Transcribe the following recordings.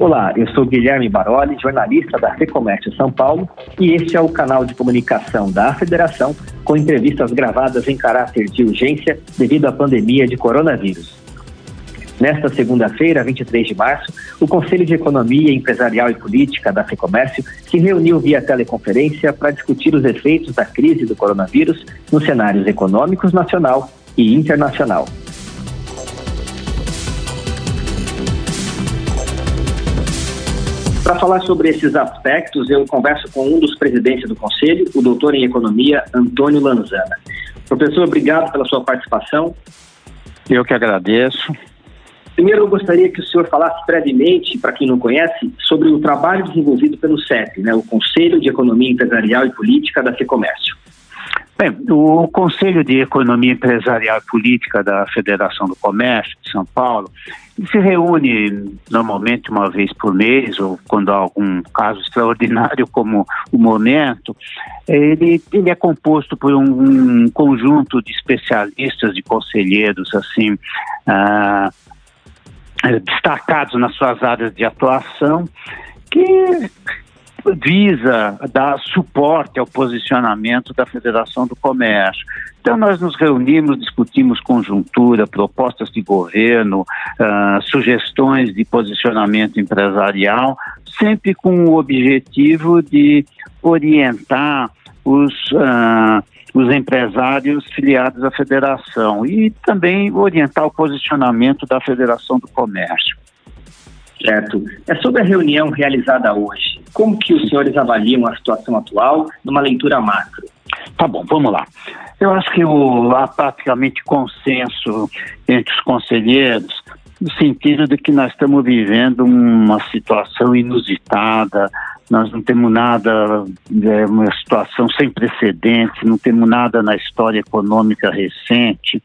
Olá, eu sou Guilherme Baroli, jornalista da Fecomércio São Paulo, e este é o canal de comunicação da Federação com entrevistas gravadas em caráter de urgência devido à pandemia de coronavírus. Nesta segunda-feira, 23 de março, o Conselho de Economia Empresarial e Política da FEComércio se reuniu via teleconferência para discutir os efeitos da crise do coronavírus nos cenários econômicos nacional e internacional. Para falar sobre esses aspectos, eu converso com um dos presidentes do Conselho, o doutor em Economia, Antônio Lanzana. Professor, obrigado pela sua participação. Eu que agradeço. Primeiro, eu gostaria que o senhor falasse brevemente, para quem não conhece, sobre o trabalho desenvolvido pelo CEP, né, o Conselho de Economia Empresarial e Política da FEComércio. Bem, o Conselho de Economia Empresarial e Política da Federação do Comércio de São Paulo se reúne normalmente uma vez por mês, ou quando há algum caso extraordinário como o momento. Ele, ele é composto por um, um conjunto de especialistas, de conselheiros, assim, ah, destacados nas suas áreas de atuação, que visa dar suporte ao posicionamento da Federação do Comércio. Então, nós nos reunimos, discutimos conjuntura, propostas de governo, uh, sugestões de posicionamento empresarial, sempre com o objetivo de orientar os. Uh, os empresários filiados à federação e também orientar o posicionamento da Federação do Comércio. Certo. É sobre a reunião realizada hoje. Como que os senhores avaliam a situação atual numa leitura macro? Tá bom, vamos lá. Eu acho que o, há praticamente consenso entre os conselheiros no sentido de que nós estamos vivendo uma situação inusitada, nós não temos nada, é uma situação sem precedentes, não temos nada na história econômica recente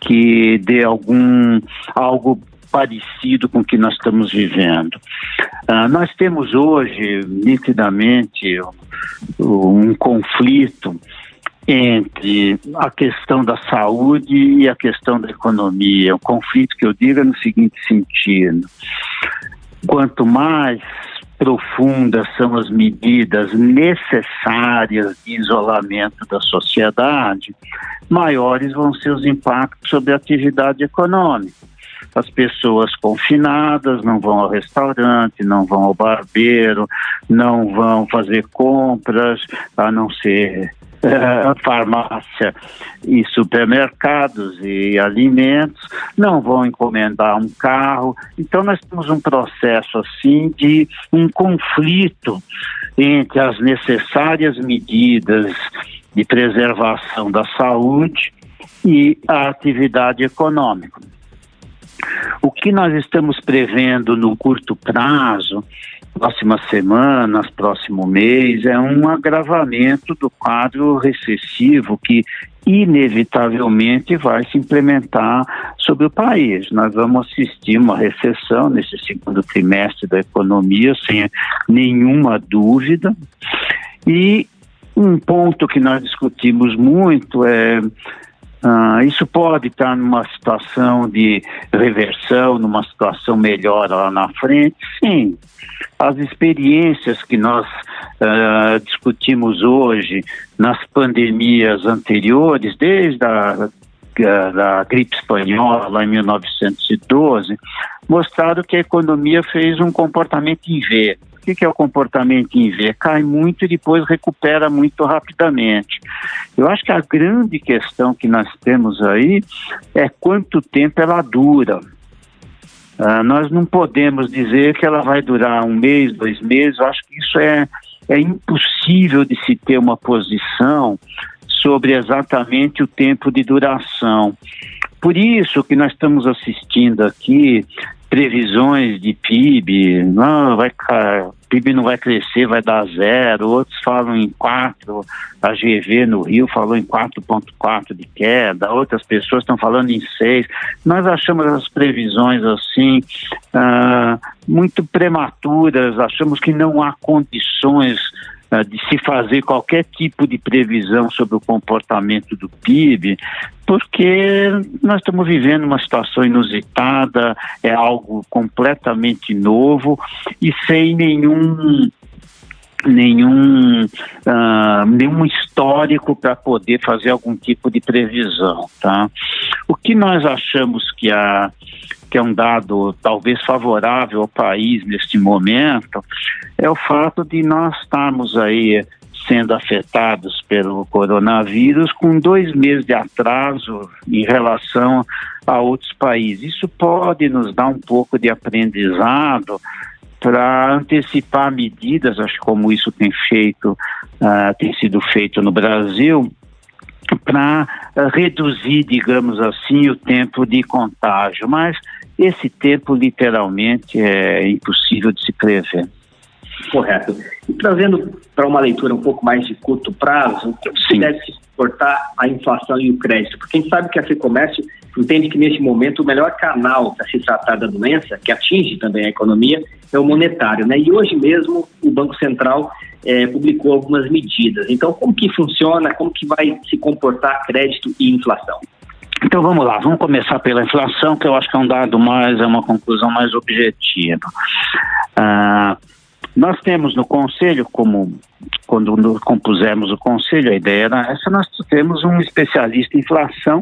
que dê algum algo parecido com o que nós estamos vivendo. Uh, nós temos hoje, nitidamente, um, um conflito entre a questão da saúde e a questão da economia. O conflito que eu digo é no seguinte sentido: quanto mais profundas são as medidas necessárias de isolamento da sociedade, maiores vão ser os impactos sobre a atividade econômica as pessoas confinadas não vão ao restaurante, não vão ao barbeiro, não vão fazer compras, a não ser uh, farmácia e supermercados e alimentos, não vão encomendar um carro. Então nós temos um processo assim de um conflito entre as necessárias medidas de preservação da saúde e a atividade econômica. O que nós estamos prevendo no curto prazo, próximas semanas, próximo mês, é um agravamento do quadro recessivo que inevitavelmente vai se implementar sobre o país. Nós vamos assistir uma recessão nesse segundo trimestre da economia, sem nenhuma dúvida. E um ponto que nós discutimos muito é ah, isso pode estar numa situação de reversão, numa situação melhor lá na frente? Sim. As experiências que nós uh, discutimos hoje nas pandemias anteriores, desde a da gripe espanhola lá em 1912, mostraram que a economia fez um comportamento em V. O que é o comportamento em V? Cai muito e depois recupera muito rapidamente. Eu acho que a grande questão que nós temos aí é quanto tempo ela dura. Uh, nós não podemos dizer que ela vai durar um mês, dois meses. Eu acho que isso é, é impossível de se ter uma posição sobre exatamente o tempo de duração. Por isso que nós estamos assistindo aqui previsões de PIB, não vai PIB não vai crescer, vai dar zero, outros falam em 4, a GV no Rio falou em 4,4 de queda, outras pessoas estão falando em 6. Nós achamos as previsões assim uh, muito prematuras, achamos que não há condições de se fazer qualquer tipo de previsão sobre o comportamento do PIB, porque nós estamos vivendo uma situação inusitada, é algo completamente novo e sem nenhum nenhum uh, nenhum histórico para poder fazer algum tipo de previsão, tá? O que nós achamos que a que é um dado talvez favorável ao país neste momento é o fato de nós estarmos aí sendo afetados pelo coronavírus com dois meses de atraso em relação a outros países. Isso pode nos dar um pouco de aprendizado para antecipar medidas, acho como isso tem feito, uh, tem sido feito no Brasil, para uh, reduzir, digamos assim, o tempo de contágio. Mas esse tempo, literalmente, é impossível de se prever. Correto. E trazendo para uma leitura um pouco mais de curto prazo, o que deve se suportar a inflação e o crédito? Porque a gente sabe que a FEComércio entende que neste momento o melhor canal para se tratar da doença, que atinge também a economia, é o monetário. Né? E hoje mesmo o Banco Central é, publicou algumas medidas. Então, como que funciona, como que vai se comportar crédito e inflação? Então vamos lá, vamos começar pela inflação, que eu acho que é um dado mais, é uma conclusão mais objetiva. Ah, nós temos no Conselho, como quando compusemos o Conselho, a ideia era essa, nós temos um especialista em inflação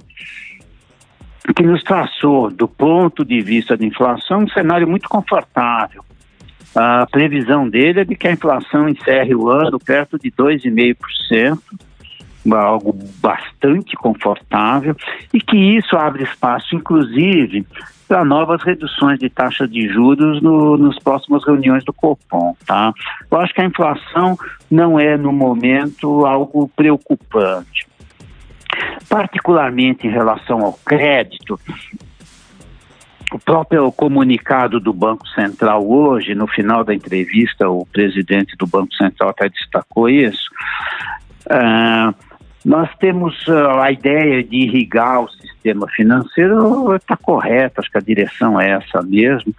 que nos traçou, do ponto de vista de inflação, um cenário muito confortável. A previsão dele é de que a inflação encerre o ano perto de 2,5%, algo bastante confortável, e que isso abre espaço, inclusive, para novas reduções de taxa de juros no, nos próximas reuniões do Copom, tá? Eu acho que a inflação não é, no momento, algo preocupante. Particularmente em relação ao crédito, o próprio comunicado do Banco Central hoje, no final da entrevista, o presidente do Banco Central até destacou isso. Uh, nós temos uh, a ideia de irrigar o sistema financeiro, está correto, acho que a direção é essa mesmo.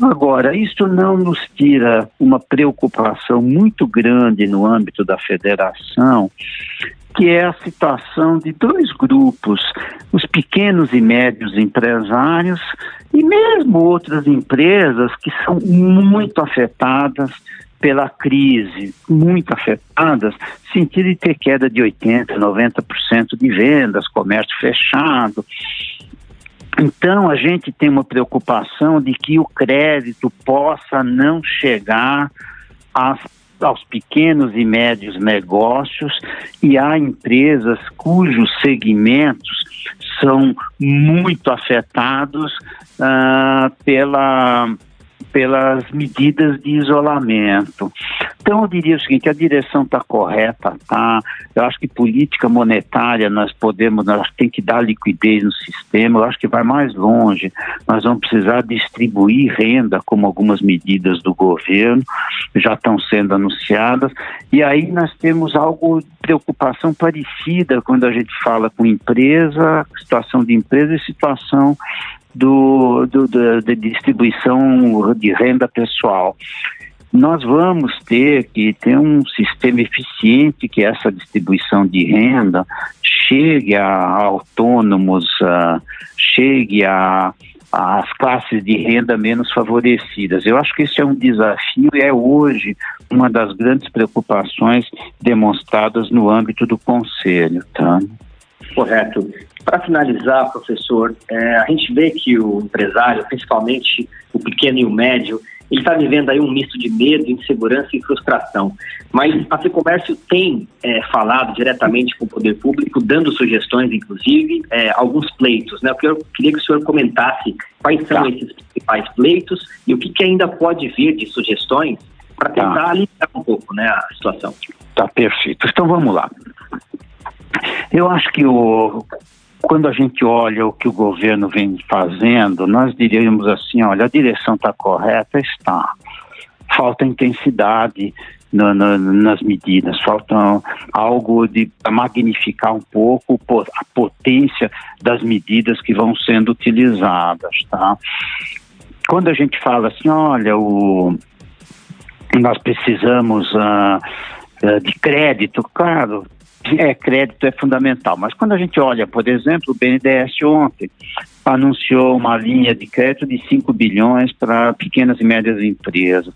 Agora, isso não nos tira uma preocupação muito grande no âmbito da federação, que é a situação de dois grupos, os pequenos e médios empresários e mesmo outras empresas que são muito afetadas pela crise, muito afetadas, sentido de ter queda de 80%, 90% de vendas, comércio fechado. Então, a gente tem uma preocupação de que o crédito possa não chegar às, aos pequenos e médios negócios e a empresas cujos segmentos são muito afetados uh, pela pelas medidas de isolamento. Então, eu diria o seguinte: a direção está correta, tá? Eu acho que política monetária nós podemos, nós tem que dar liquidez no sistema. Eu acho que vai mais longe. Nós vamos precisar distribuir renda, como algumas medidas do governo já estão sendo anunciadas. E aí nós temos algo preocupação parecida quando a gente fala com empresa, situação de empresa e situação do, do, da, da distribuição de renda pessoal nós vamos ter que ter um sistema eficiente que essa distribuição de renda chegue a autônomos, uh, chegue a às classes de renda menos favorecidas. Eu acho que esse é um desafio e é hoje uma das grandes preocupações demonstradas no âmbito do Conselho. Tá? Correto. Para finalizar, professor, é, a gente vê que o empresário, principalmente o pequeno e o médio, ele está vivendo aí um misto de medo, insegurança e frustração. Mas a FEComércio tem é, falado diretamente com o poder público, dando sugestões, inclusive, é, alguns pleitos. Né? Eu queria que o senhor comentasse quais são tá. esses principais pleitos e o que, que ainda pode vir de sugestões para tá. tentar tá. aliviar um pouco né, a situação. Tá perfeito. Então vamos lá. Eu acho que o, quando a gente olha o que o governo vem fazendo, nós diríamos assim, olha, a direção está correta, está. Falta intensidade no, no, nas medidas, falta algo de magnificar um pouco a potência das medidas que vão sendo utilizadas, tá? Quando a gente fala assim, olha, o, nós precisamos uh, de crédito, claro, é, crédito é fundamental. Mas quando a gente olha, por exemplo, o BNDES ontem anunciou uma linha de crédito de 5 bilhões para pequenas e médias empresas.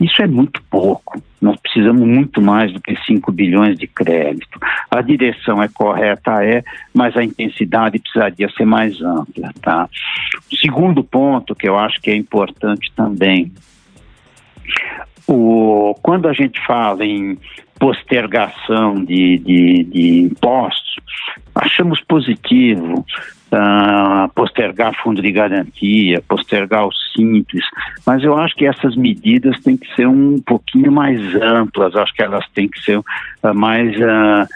Isso é muito pouco. Nós precisamos muito mais do que 5 bilhões de crédito. A direção é correta, é, mas a intensidade precisaria ser mais ampla. Tá? O segundo ponto que eu acho que é importante também o, quando a gente fala em postergação de, de, de impostos, achamos positivo uh, postergar fundo de garantia, postergar o simples, mas eu acho que essas medidas têm que ser um pouquinho mais amplas, acho que elas têm que ser uh, mais uh,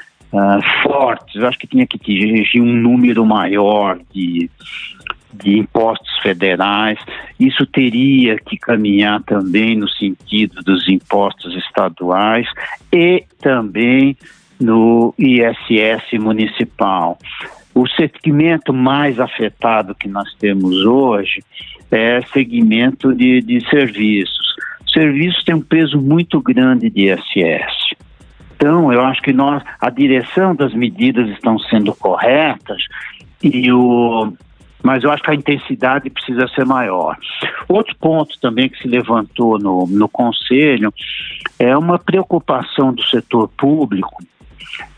fortes, eu acho que tinha que atingir um número maior de, de impostos federais. Isso teria que caminhar também no sentido dos impostos estaduais e também no ISS municipal. O segmento mais afetado que nós temos hoje é segmento de, de serviços. Serviços têm um peso muito grande de ISS. Então, eu acho que nós, a direção das medidas estão sendo corretas e o, mas eu acho que a intensidade precisa ser maior. Outro ponto também que se levantou no, no Conselho é uma preocupação do setor público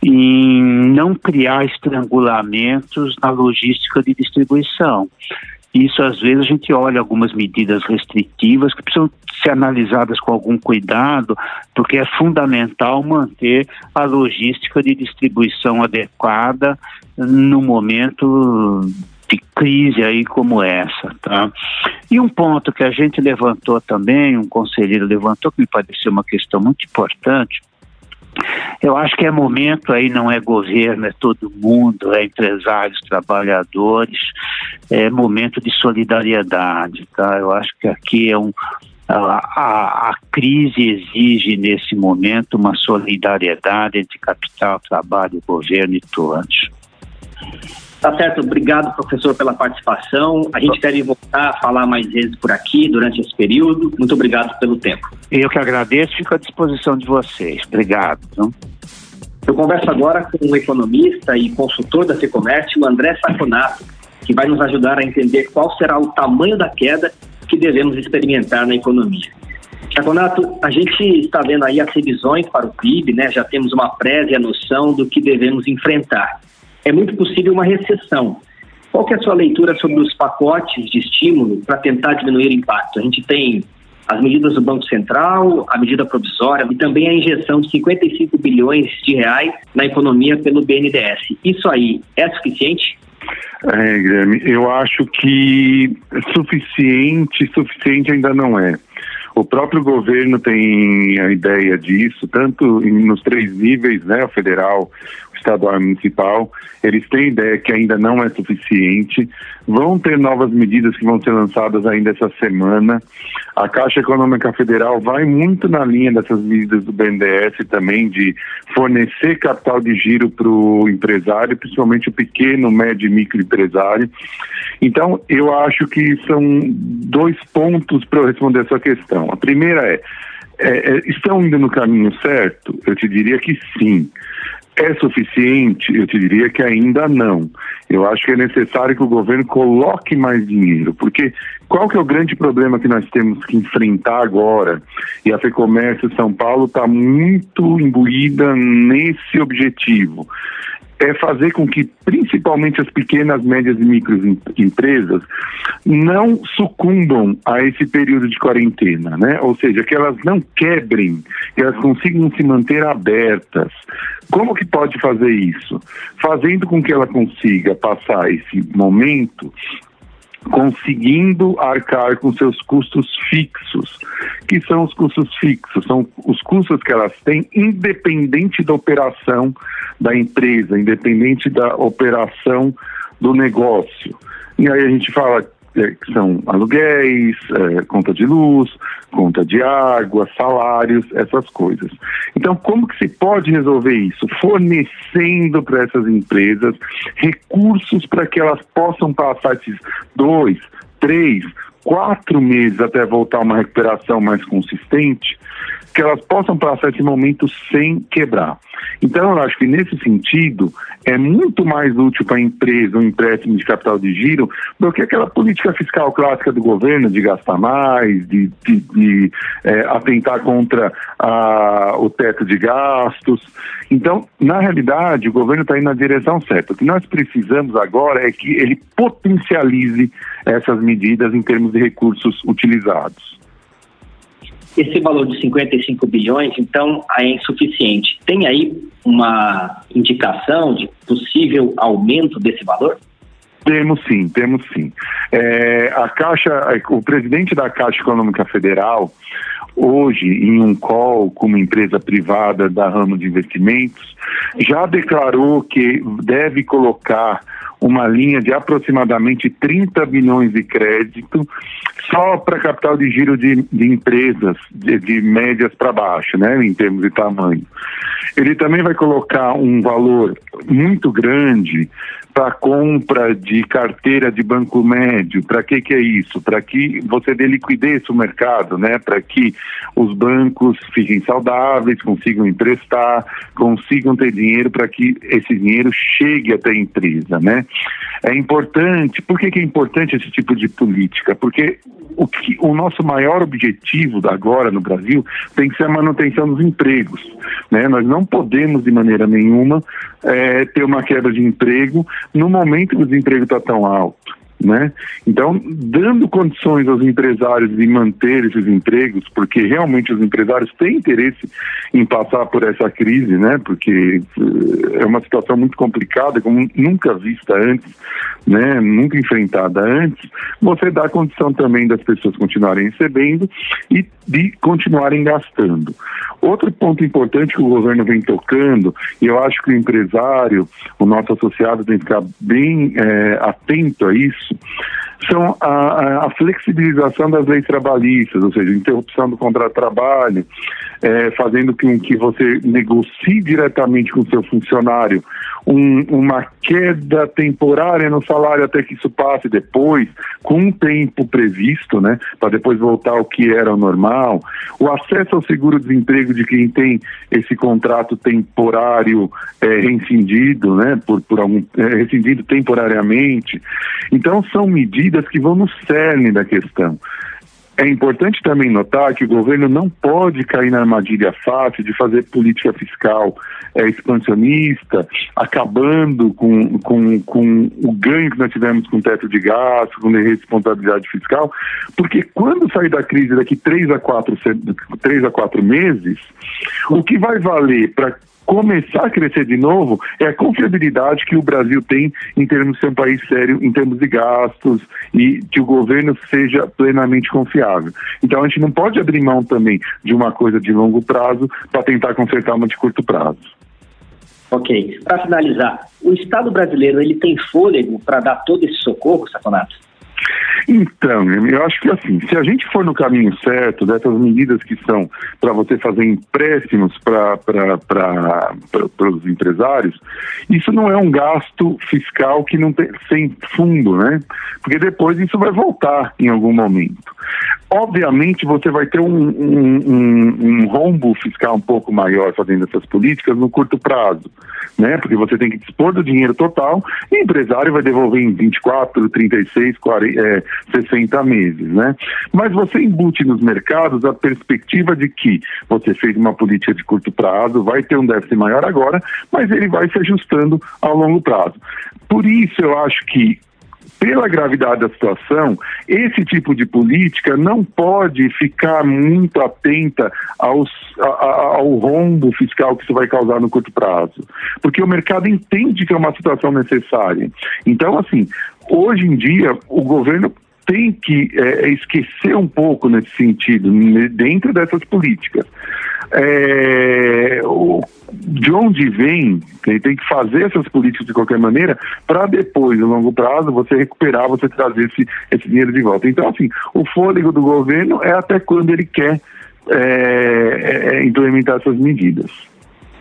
em não criar estrangulamentos na logística de distribuição. Isso, às vezes, a gente olha algumas medidas restritivas que precisam ser analisadas com algum cuidado, porque é fundamental manter a logística de distribuição adequada no momento de crise aí como essa, tá? E um ponto que a gente levantou também, um conselheiro levantou, que me pareceu uma questão muito importante, eu acho que é momento aí, não é governo, é todo mundo, é empresários, trabalhadores, é momento de solidariedade, tá? Eu acho que aqui é um, a, a, a, crise exige nesse momento uma solidariedade entre capital, trabalho, governo e todos. Tá certo, obrigado, professor, pela participação. A gente deve voltar a falar mais vezes por aqui durante esse período. Muito obrigado pelo tempo. Eu que agradeço, fico à disposição de vocês. Obrigado. Eu converso agora com o economista e consultor da Secomércio, André Saconato, que vai nos ajudar a entender qual será o tamanho da queda que devemos experimentar na economia. Saconato, a gente está vendo aí as revisões para o PIB, né? Já temos uma prévia noção do que devemos enfrentar é muito possível uma recessão. Qual é a sua leitura sobre os pacotes de estímulo para tentar diminuir o impacto? A gente tem as medidas do Banco Central, a medida provisória e também a injeção de 55 bilhões de reais na economia pelo BNDES. Isso aí é suficiente? É, Guilherme, eu acho que suficiente, suficiente ainda não é. O próprio governo tem a ideia disso, tanto nos três níveis, né, o federal, estadual e municipal, eles têm ideia que ainda não é suficiente. Vão ter novas medidas que vão ser lançadas ainda essa semana. A Caixa Econômica Federal vai muito na linha dessas medidas do BNDES também, de fornecer capital de giro para o empresário, principalmente o pequeno, médio e microempresário. Então, eu acho que são dois pontos para eu responder essa questão. A primeira é, é, é, estão indo no caminho certo? Eu te diria que sim. É suficiente? Eu te diria que ainda não. Eu acho que é necessário que o governo coloque mais dinheiro, porque qual que é o grande problema que nós temos que enfrentar agora? E a FEComércio São Paulo está muito imbuída nesse objetivo é fazer com que principalmente as pequenas, médias e microempresas não sucumbam a esse período de quarentena, né? Ou seja, que elas não quebrem, que elas consigam se manter abertas. Como que pode fazer isso? Fazendo com que ela consiga passar esse momento conseguindo arcar com seus custos fixos. Que são os custos fixos? São os custos que elas têm, independente da operação da empresa, independente da operação do negócio. E aí a gente fala que são aluguéis, é, conta de luz, conta de água, salários, essas coisas. Então, como que se pode resolver isso? Fornecendo para essas empresas recursos para que elas possam passar esses dois, três, quatro meses até voltar uma recuperação mais consistente, que elas possam passar esse momento sem quebrar. Então, eu acho que nesse sentido é muito mais útil para a empresa um empréstimo de capital de giro do que aquela política fiscal clássica do governo de gastar mais, de, de, de é, atentar contra a, o teto de gastos. Então, na realidade, o governo está indo na direção certa. O que nós precisamos agora é que ele potencialize essas medidas em termos de recursos utilizados. Esse valor de 55 bilhões, então, é insuficiente. Tem aí uma indicação de possível aumento desse valor? Temos sim, temos sim. É, a Caixa, o presidente da Caixa Econômica Federal, hoje em um call com uma empresa privada da ramo de investimentos, já declarou que deve colocar uma linha de aproximadamente 30 bilhões de crédito só para capital de giro de, de empresas de, de médias para baixo, né, em termos de tamanho. Ele também vai colocar um valor muito grande para compra de carteira de banco médio. Para que que é isso? Para que você dê liquidez no mercado, né? Para que os bancos fiquem saudáveis, consigam emprestar, consigam ter dinheiro para que esse dinheiro chegue até a empresa, né? É importante. Por que que é importante esse tipo de política? Porque o, que, o nosso maior objetivo agora no Brasil tem que ser a manutenção dos empregos. Né? Nós não podemos, de maneira nenhuma, é, ter uma quebra de emprego no momento que o desemprego está tão alto. Né? Então, dando condições aos empresários de manter esses empregos, porque realmente os empresários têm interesse em passar por essa crise, né? Porque eh, é uma situação muito complicada, como nunca vista antes, né? Nunca enfrentada antes. Você dá condição também das pessoas continuarem recebendo e de continuarem gastando. Outro ponto importante que o governo vem tocando, e eu acho que o empresário, o nosso associado tem que ficar bem é, atento a isso, são a, a, flexibilização das leis trabalhistas, ou seja, interrupção do contrato de trabalho, é, fazendo com que você negocie diretamente com o seu funcionário um, uma queda temporária no salário até que isso passe depois, com um tempo previsto, né, para depois voltar ao que era o normal, o acesso ao seguro-desemprego de quem tem esse contrato temporário é, rescindido, né, por, por algum, é, rescindido temporariamente. Então, são medidas que vão no cerne da questão. É importante também notar que o governo não pode cair na armadilha fácil de fazer política fiscal é, expansionista, acabando com, com, com o ganho que nós tivemos com o teto de gasto, com a responsabilidade fiscal, porque quando sair da crise daqui três a quatro, três a quatro meses, o que vai valer para começar a crescer de novo é a confiabilidade que o Brasil tem em termos de ser um país sério, em termos de gastos e que o governo seja plenamente confiável. Então a gente não pode abrir mão também de uma coisa de longo prazo para tentar consertar uma de curto prazo. Ok. Para finalizar, o Estado brasileiro ele tem fôlego para dar todo esse socorro, Saconato? Então, eu acho que assim, se a gente for no caminho certo dessas medidas que são para você fazer empréstimos para os empresários, isso não é um gasto fiscal que não tem sem fundo, né? Porque depois isso vai voltar em algum momento. Obviamente, você vai ter um, um, um, um rombo fiscal um pouco maior fazendo essas políticas no curto prazo, né? Porque você tem que dispor do dinheiro total e o empresário vai devolver em 24, 36, 40, é, 60 meses, né? Mas você embute nos mercados a perspectiva de que você fez uma política de curto prazo, vai ter um déficit maior agora, mas ele vai se ajustando ao longo prazo. Por isso, eu acho que pela gravidade da situação, esse tipo de política não pode ficar muito atenta aos, a, ao rombo fiscal que isso vai causar no curto prazo, porque o mercado entende que é uma situação necessária. Então, assim, hoje em dia, o governo tem que é, esquecer um pouco nesse sentido, dentro dessas políticas. É, o, de onde vem, tem, tem que fazer essas políticas de qualquer maneira, para depois, no longo prazo, você recuperar, você trazer esse, esse dinheiro de volta. Então, assim, o fôlego do governo é até quando ele quer é, é, implementar essas medidas.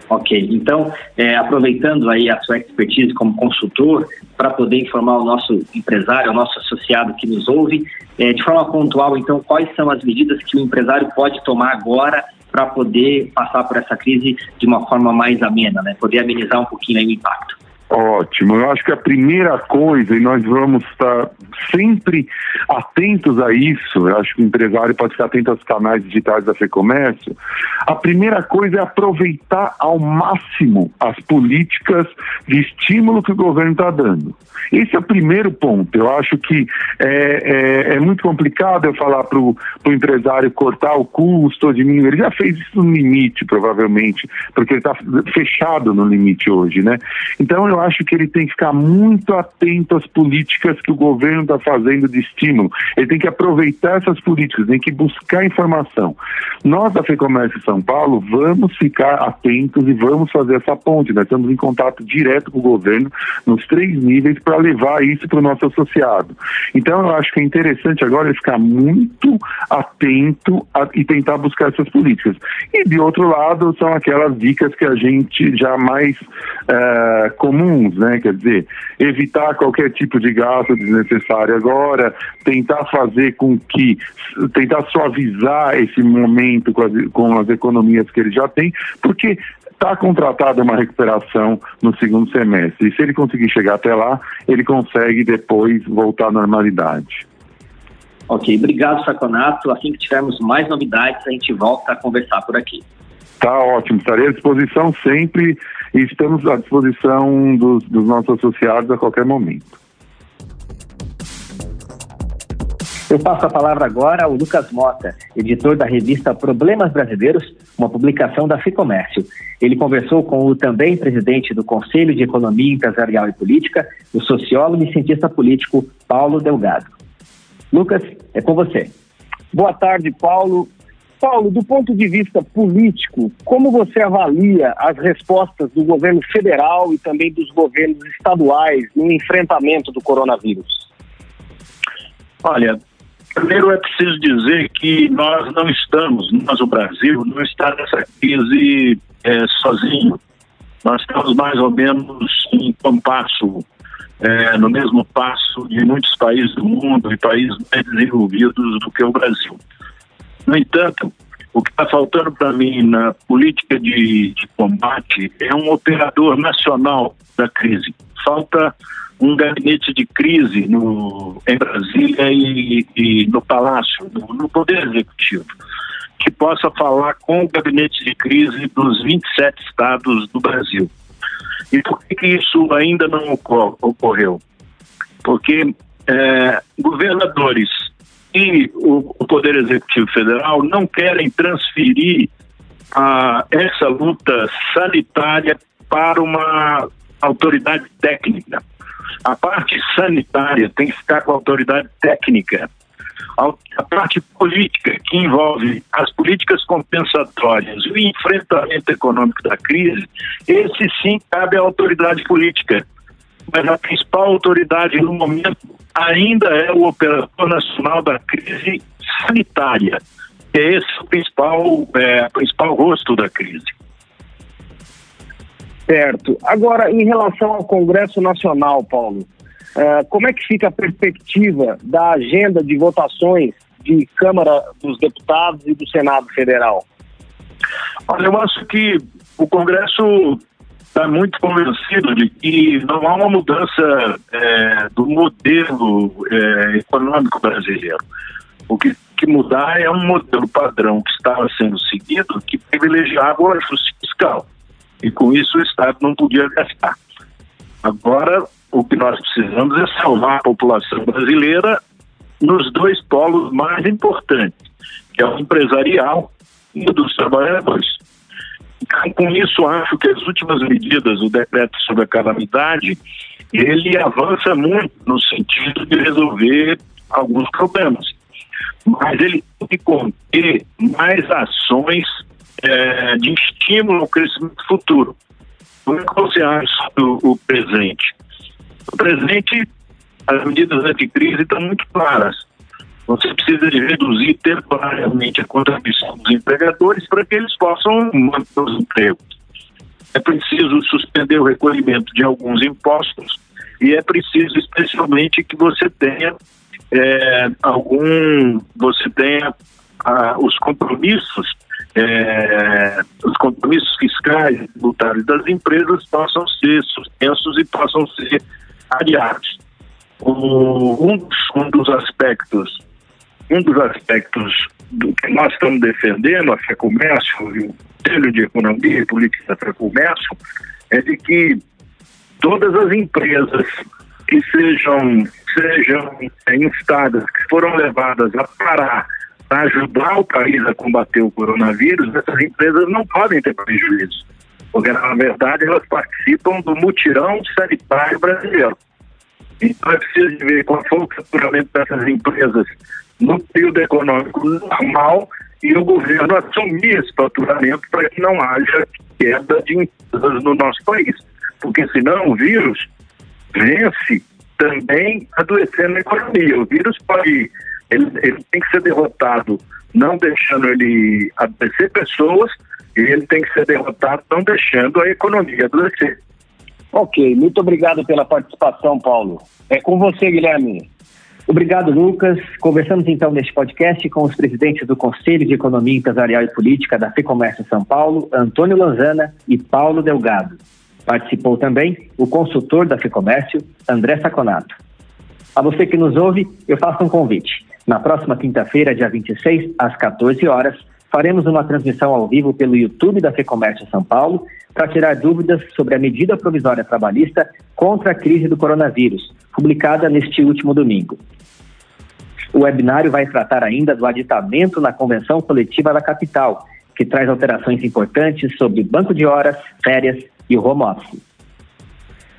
Ok, então, é, aproveitando aí a sua expertise como consultor, para poder informar o nosso empresário, o nosso associado que nos ouve, é, de forma pontual, então, quais são as medidas que o empresário pode tomar agora para poder passar por essa crise de uma forma mais amena, né? Poder amenizar um pouquinho o impacto. Ótimo. Eu acho que a primeira coisa, e nós vamos estar sempre atentos a isso, eu acho que o empresário pode ficar atento aos canais digitais da FEComércio, a primeira coisa é aproveitar ao máximo as políticas de estímulo que o governo está dando. Esse é o primeiro ponto. Eu acho que é, é, é muito complicado eu falar para o empresário cortar o custo ou diminuir. Ele já fez isso no limite, provavelmente, porque ele está fechado no limite hoje, né? Então eu acho que ele tem que ficar muito atento às políticas que o governo está fazendo de estímulo. Ele tem que aproveitar essas políticas, tem que buscar informação. Nós da FEComércio São Paulo vamos ficar atentos e vamos fazer essa ponte. Nós estamos em contato direto com o governo nos três níveis para levar isso para o nosso associado. Então eu acho que é interessante agora ele ficar muito atento a, e tentar buscar essas políticas. E de outro lado são aquelas dicas que a gente já mais é, comuns, né? Quer dizer, evitar qualquer tipo de gasto desnecessário agora, tentar fazer com que, tentar suavizar esse momento com as, com as economias que ele já tem, porque está contratada uma recuperação no segundo semestre. E se ele conseguir chegar até lá, ele consegue depois voltar à normalidade. Ok, obrigado, Saconato. Assim que tivermos mais novidades, a gente volta a conversar por aqui. Tá ótimo, estarei à disposição sempre e estamos à disposição dos, dos nossos associados a qualquer momento. Eu passo a palavra agora ao Lucas Mota, editor da revista Problemas Brasileiros, uma publicação da Ficomércio. Ele conversou com o também presidente do Conselho de Economia Empresarial e Política, o sociólogo e cientista político Paulo Delgado. Lucas, é com você. Boa tarde, Paulo. Paulo, do ponto de vista político, como você avalia as respostas do governo federal e também dos governos estaduais no enfrentamento do coronavírus? Olha, Primeiro é preciso dizer que nós não estamos, nós o Brasil, não está nessa crise é, sozinho. Nós estamos mais ou menos em compasso, é, no mesmo passo de muitos países do mundo e países mais desenvolvidos do que o Brasil. No entanto, o que está faltando para mim na política de, de combate é um operador nacional da crise. Falta um gabinete de crise no, em Brasília e, e no Palácio, no, no, Poder Executivo, que possa falar com o gabinete de crise dos 27 estados do Brasil. E por que, isso ainda não ocor ocorreu? Porque é, governadores e o, o, Poder Executivo Federal não querem transferir a, essa luta sanitária para uma autoridade técnica. A parte sanitária tem que ficar com a autoridade técnica. A parte política, que envolve as políticas compensatórias e o enfrentamento econômico da crise, esse sim cabe à autoridade política. Mas a principal autoridade no momento ainda é o operador nacional da crise sanitária. Esse é o principal, é, principal rosto da crise. Certo. Agora, em relação ao Congresso Nacional, Paulo, uh, como é que fica a perspectiva da agenda de votações de Câmara dos Deputados e do Senado Federal? Olha, eu acho que o Congresso está muito convencido de que não há uma mudança é, do modelo é, econômico brasileiro. O que, que mudar é um modelo padrão que estava sendo seguido que privilegiava o ajuste fiscal e com isso o Estado não podia gastar. Agora, o que nós precisamos é salvar a população brasileira nos dois polos mais importantes, que é o empresarial e o dos trabalhadores. Com isso, acho que as últimas medidas, o decreto sobre a calamidade, ele avança muito no sentido de resolver alguns problemas. Mas ele tem que conter mais ações é, de estímulo ao crescimento futuro. Como é que você acha o, o presente? O presente, as medidas anticrise estão muito claras. Você precisa de reduzir temporariamente a contribuição dos empregadores para que eles possam manter os empregos. É preciso suspender o recolhimento de alguns impostos e é preciso especialmente que você tenha é, algum, você tenha ah, os compromissos é, fiscais e tributários das empresas possam ser suspensos e possam ser um, um dos aspectos um dos aspectos do que nós estamos defendendo, a FEComércio e o Conselho de Economia e Política da FEComércio, é de que todas as empresas que sejam, sejam instadas, que foram levadas a parar para ajudar o país a combater o coronavírus, essas empresas não podem ter prejuízo, porque na verdade elas participam do mutirão sanitário brasileiro. Então é preciso ver qual foi o faturamento dessas empresas no período econômico normal e o governo assumir esse faturamento para que não haja queda de empresas no nosso país. Porque senão o vírus vence também adoecendo a economia. O vírus pode, ele, ele tem que ser derrotado não deixando ele adoecer pessoas e ele tem que ser derrotado não deixando a economia adoecer. Ok, muito obrigado pela participação, Paulo. É com você, Guilherme. Obrigado, Lucas. Conversamos então neste podcast com os presidentes do Conselho de Economia Empresarial e Política da FEComércio São Paulo, Antônio Lanzana e Paulo Delgado. Participou também o consultor da FEComércio, André Saconato. A você que nos ouve, eu faço um convite. Na próxima quinta-feira, dia 26, às 14 horas, faremos uma transmissão ao vivo pelo YouTube da FEComércio São Paulo para tirar dúvidas sobre a medida provisória trabalhista contra a crise do coronavírus, publicada neste último domingo. O webinário vai tratar ainda do aditamento na Convenção Coletiva da Capital, que traz alterações importantes sobre banco de horas, férias e home office.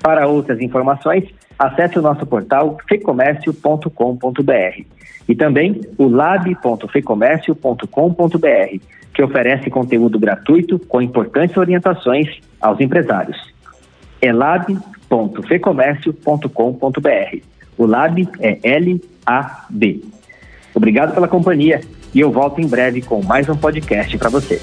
Para outras informações, acesse o nosso portal fecomércio.com.br e também o lab.fecomércio.com.br, que oferece conteúdo gratuito com importantes orientações aos empresários. É lab.fecomércio.com.br. O Lab é L-A-B. Obrigado pela companhia e eu volto em breve com mais um podcast para você.